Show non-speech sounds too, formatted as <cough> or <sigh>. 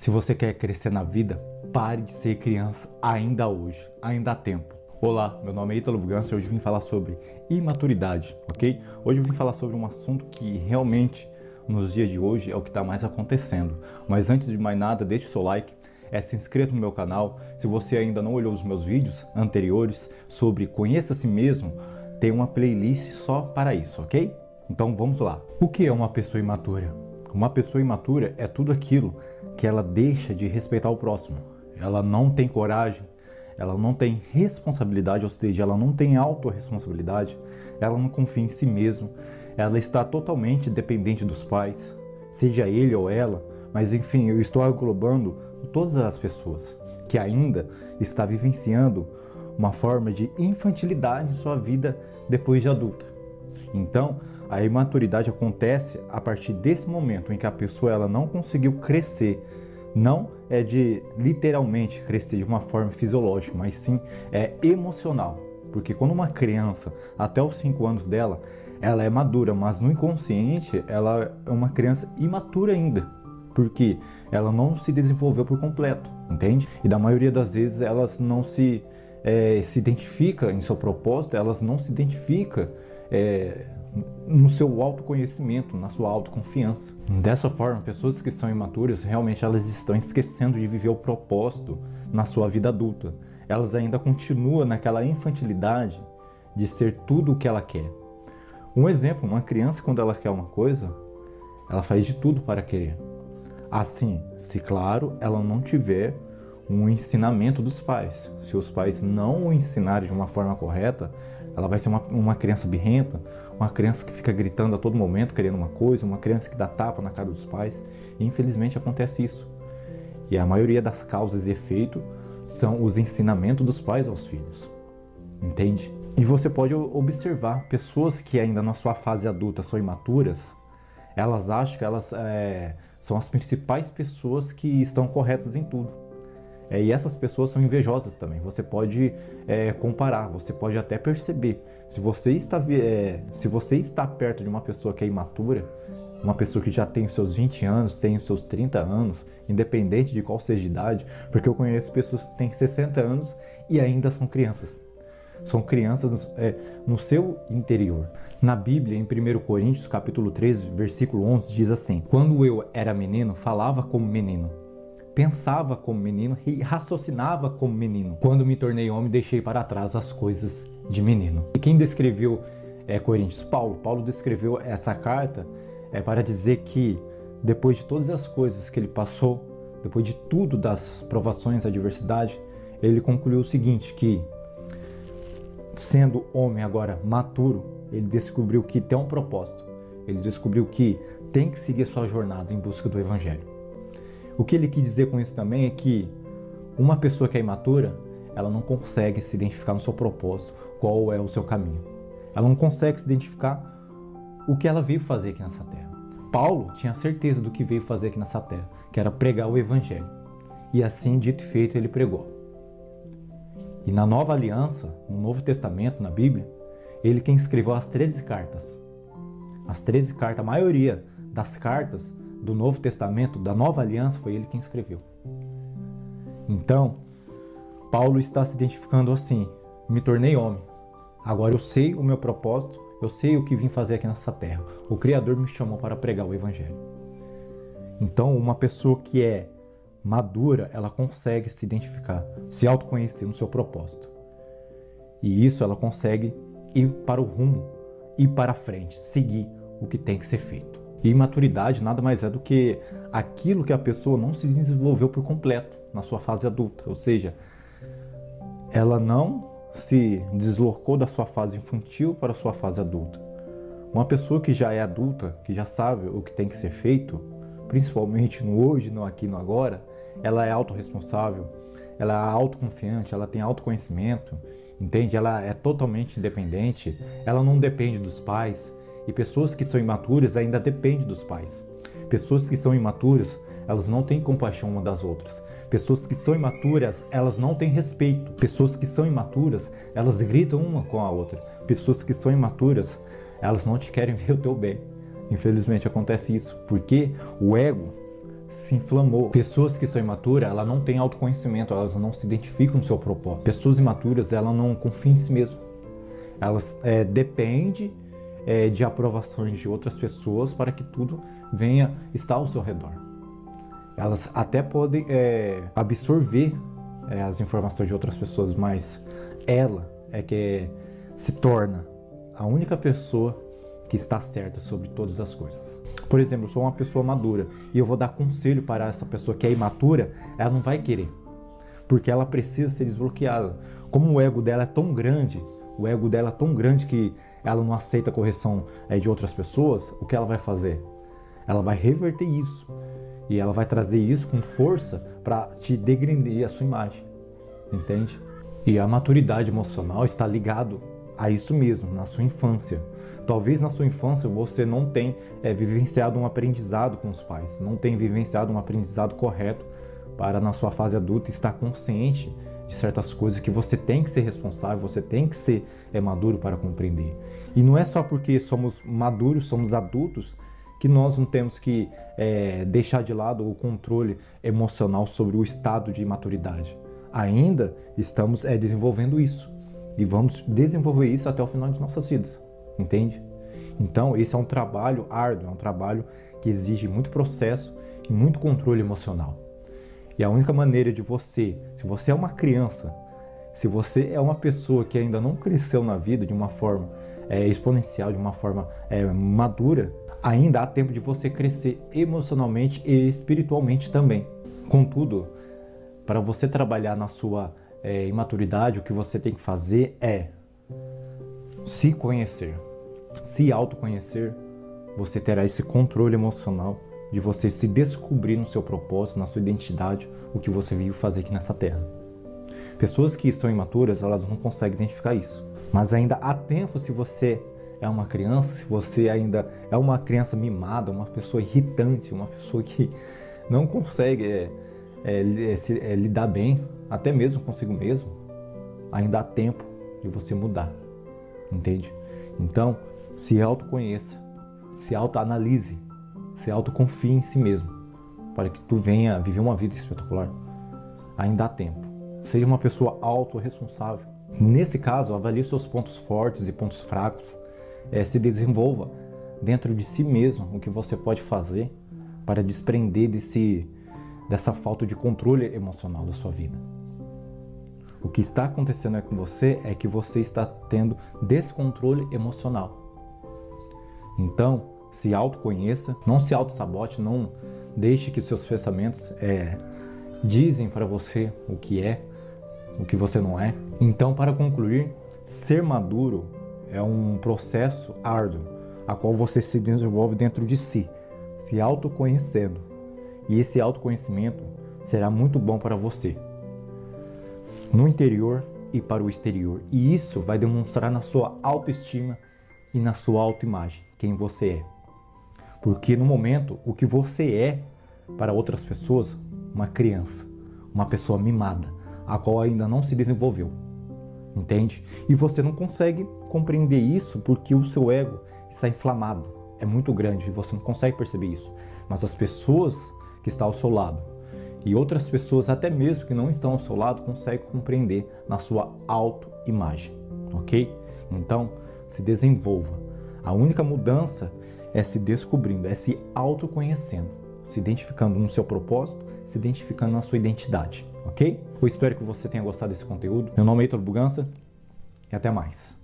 Se você quer crescer na vida, pare de ser criança ainda hoje, ainda há tempo. Olá, meu nome é Ítalo Bugança e hoje vim falar sobre imaturidade, ok? Hoje eu vim falar sobre um assunto que realmente nos dias de hoje é o que está mais acontecendo. Mas antes de mais nada, deixe seu like, é, se inscreva no meu canal. Se você ainda não olhou os meus vídeos anteriores sobre Conheça a Si Mesmo, tem uma playlist só para isso, ok? Então vamos lá. O que é uma pessoa imatura? Uma pessoa imatura é tudo aquilo que ela deixa de respeitar o próximo. Ela não tem coragem, ela não tem responsabilidade, ou seja, ela não tem autorresponsabilidade, ela não confia em si mesma, ela está totalmente dependente dos pais, seja ele ou ela, mas enfim, eu estou aglobando todas as pessoas que ainda está vivenciando uma forma de infantilidade em sua vida depois de adulta. Então, a imaturidade acontece a partir desse momento em que a pessoa ela não conseguiu crescer. Não é de literalmente crescer de uma forma fisiológica, mas sim é emocional. Porque quando uma criança, até os 5 anos dela, ela é madura, mas no inconsciente ela é uma criança imatura ainda. Porque ela não se desenvolveu por completo, entende? E da maioria das vezes elas não se, é, se identifica em seu propósito, elas não se identificam é, no seu autoconhecimento, na sua autoconfiança. Dessa forma, pessoas que são imaturas realmente elas estão esquecendo de viver o propósito na sua vida adulta. Elas ainda continuam naquela infantilidade de ser tudo o que ela quer. Um exemplo, uma criança quando ela quer uma coisa, ela faz de tudo para querer. Assim, se claro, ela não tiver um ensinamento dos pais. Se os pais não o ensinarem de uma forma correta, ela vai ser uma, uma criança birrenta, uma criança que fica gritando a todo momento querendo uma coisa, uma criança que dá tapa na cara dos pais. E infelizmente acontece isso. E a maioria das causas e efeitos são os ensinamentos dos pais aos filhos. Entende? E você pode observar pessoas que ainda na sua fase adulta são imaturas, elas acham que elas é, são as principais pessoas que estão corretas em tudo. É, e essas pessoas são invejosas também. Você pode é, comparar, você pode até perceber. Se você, está, é, se você está perto de uma pessoa que é imatura, uma pessoa que já tem os seus 20 anos, tem os seus 30 anos, independente de qual seja a idade, porque eu conheço pessoas que têm 60 anos e ainda são crianças. São crianças é, no seu interior. Na Bíblia, em 1 Coríntios, capítulo 13, versículo 11, diz assim: Quando eu era menino, falava como menino pensava como menino e raciocinava como menino. Quando me tornei homem, deixei para trás as coisas de menino. E quem descreveu é, Coríntios? Paulo. Paulo descreveu essa carta é, para dizer que depois de todas as coisas que ele passou, depois de tudo das provações, adversidade, ele concluiu o seguinte, que sendo homem agora maturo, ele descobriu que tem um propósito. Ele descobriu que tem que seguir sua jornada em busca do evangelho. O que ele quis dizer com isso também é que uma pessoa que é imatura, ela não consegue se identificar no seu propósito, qual é o seu caminho. Ela não consegue se identificar o que ela veio fazer aqui nessa terra. Paulo tinha certeza do que veio fazer aqui nessa terra, que era pregar o evangelho. E assim, dito e feito, ele pregou. E na Nova Aliança, no Novo Testamento, na Bíblia, ele quem escreveu as 13 cartas. As 13 cartas, a maioria das cartas do Novo Testamento, da Nova Aliança, foi ele quem escreveu. Então, Paulo está se identificando assim: me tornei homem. Agora eu sei o meu propósito, eu sei o que vim fazer aqui nessa terra. O Criador me chamou para pregar o Evangelho. Então, uma pessoa que é madura, ela consegue se identificar, se autoconhecer no seu propósito. E isso ela consegue ir para o rumo, ir para frente, seguir o que tem que ser feito. E imaturidade nada mais é do que aquilo que a pessoa não se desenvolveu por completo na sua fase adulta, ou seja, ela não se deslocou da sua fase infantil para a sua fase adulta. Uma pessoa que já é adulta, que já sabe o que tem que ser feito, principalmente no hoje, no aqui, no agora, ela é autorresponsável, ela é autoconfiante, ela tem autoconhecimento, entende? Ela é totalmente independente, ela não depende dos pais, e pessoas que são imaturas ainda dependem dos pais. Pessoas que são imaturas, elas não têm compaixão uma das outras. Pessoas que são imaturas, elas não têm respeito. Pessoas que são imaturas, elas gritam uma com a outra. Pessoas que são imaturas, elas não te querem <laughs> ver o teu bem. Infelizmente acontece isso, porque o ego se inflamou. Pessoas que são imaturas, ela não tem autoconhecimento, elas não se identificam no seu propósito. Pessoas imaturas, ela não confia em si mesma. Elas é, dependem é, de aprovações de outras pessoas para que tudo venha estar ao seu redor. Elas até podem é, absorver é, as informações de outras pessoas, mas ela é que se torna a única pessoa que está certa sobre todas as coisas. Por exemplo, eu sou uma pessoa madura e eu vou dar conselho para essa pessoa que é imatura, ela não vai querer, porque ela precisa ser desbloqueada. Como o ego dela é tão grande, o ego dela é tão grande que ela não aceita a correção é, de outras pessoas, o que ela vai fazer? Ela vai reverter isso e ela vai trazer isso com força para te degredir a sua imagem, entende? E a maturidade emocional está ligado a isso mesmo, na sua infância. Talvez na sua infância você não tenha é, vivenciado um aprendizado com os pais, não tenha vivenciado um aprendizado correto para na sua fase adulta estar consciente de certas coisas que você tem que ser responsável, você tem que ser é, maduro para compreender. E não é só porque somos maduros, somos adultos, que nós não temos que é, deixar de lado o controle emocional sobre o estado de maturidade. Ainda estamos é, desenvolvendo isso e vamos desenvolver isso até o final de nossas vidas entende? Então, esse é um trabalho árduo, é um trabalho que exige muito processo e muito controle emocional. E a única maneira de você, se você é uma criança, se você é uma pessoa que ainda não cresceu na vida de uma forma é, exponencial, de uma forma é, madura, ainda há tempo de você crescer emocionalmente e espiritualmente também. Contudo, para você trabalhar na sua é, imaturidade, o que você tem que fazer é se conhecer se autoconhecer, você terá esse controle emocional de você se descobrir no seu propósito, na sua identidade, o que você veio fazer aqui nessa terra. Pessoas que são imaturas, elas não conseguem identificar isso. Mas ainda há tempo se você é uma criança, se você ainda é uma criança mimada, uma pessoa irritante, uma pessoa que não consegue é, é, se, é, lidar bem, até mesmo consigo mesmo, ainda há tempo de você mudar, entende? Então, se autoconheça, se autoanalise, se autoconfie em si mesmo, para que tu venha viver uma vida espetacular. Ainda há tempo. Seja uma pessoa autorresponsável. Nesse caso, avalie seus pontos fortes e pontos fracos. É, se desenvolva dentro de si mesmo o que você pode fazer para desprender desse, dessa falta de controle emocional da sua vida. O que está acontecendo com você é que você está tendo descontrole emocional. Então, se autoconheça, não se auto-sabote, não deixe que seus pensamentos é, dizem para você o que é, o que você não é. Então, para concluir, ser maduro é um processo árduo, a qual você se desenvolve dentro de si, se autoconhecendo. E esse autoconhecimento será muito bom para você, no interior e para o exterior. E isso vai demonstrar na sua autoestima e na sua autoimagem quem você é. Porque no momento, o que você é para outras pessoas, uma criança, uma pessoa mimada, a qual ainda não se desenvolveu. Entende? E você não consegue compreender isso porque o seu ego está inflamado, é muito grande e você não consegue perceber isso. Mas as pessoas que estão ao seu lado e outras pessoas, até mesmo que não estão ao seu lado, conseguem compreender na sua autoimagem, ok? Então, se desenvolva. A única mudança é se descobrindo, é se autoconhecendo, se identificando no seu propósito, se identificando na sua identidade, ok? Eu espero que você tenha gostado desse conteúdo. Meu nome é Heitor Bugança e até mais.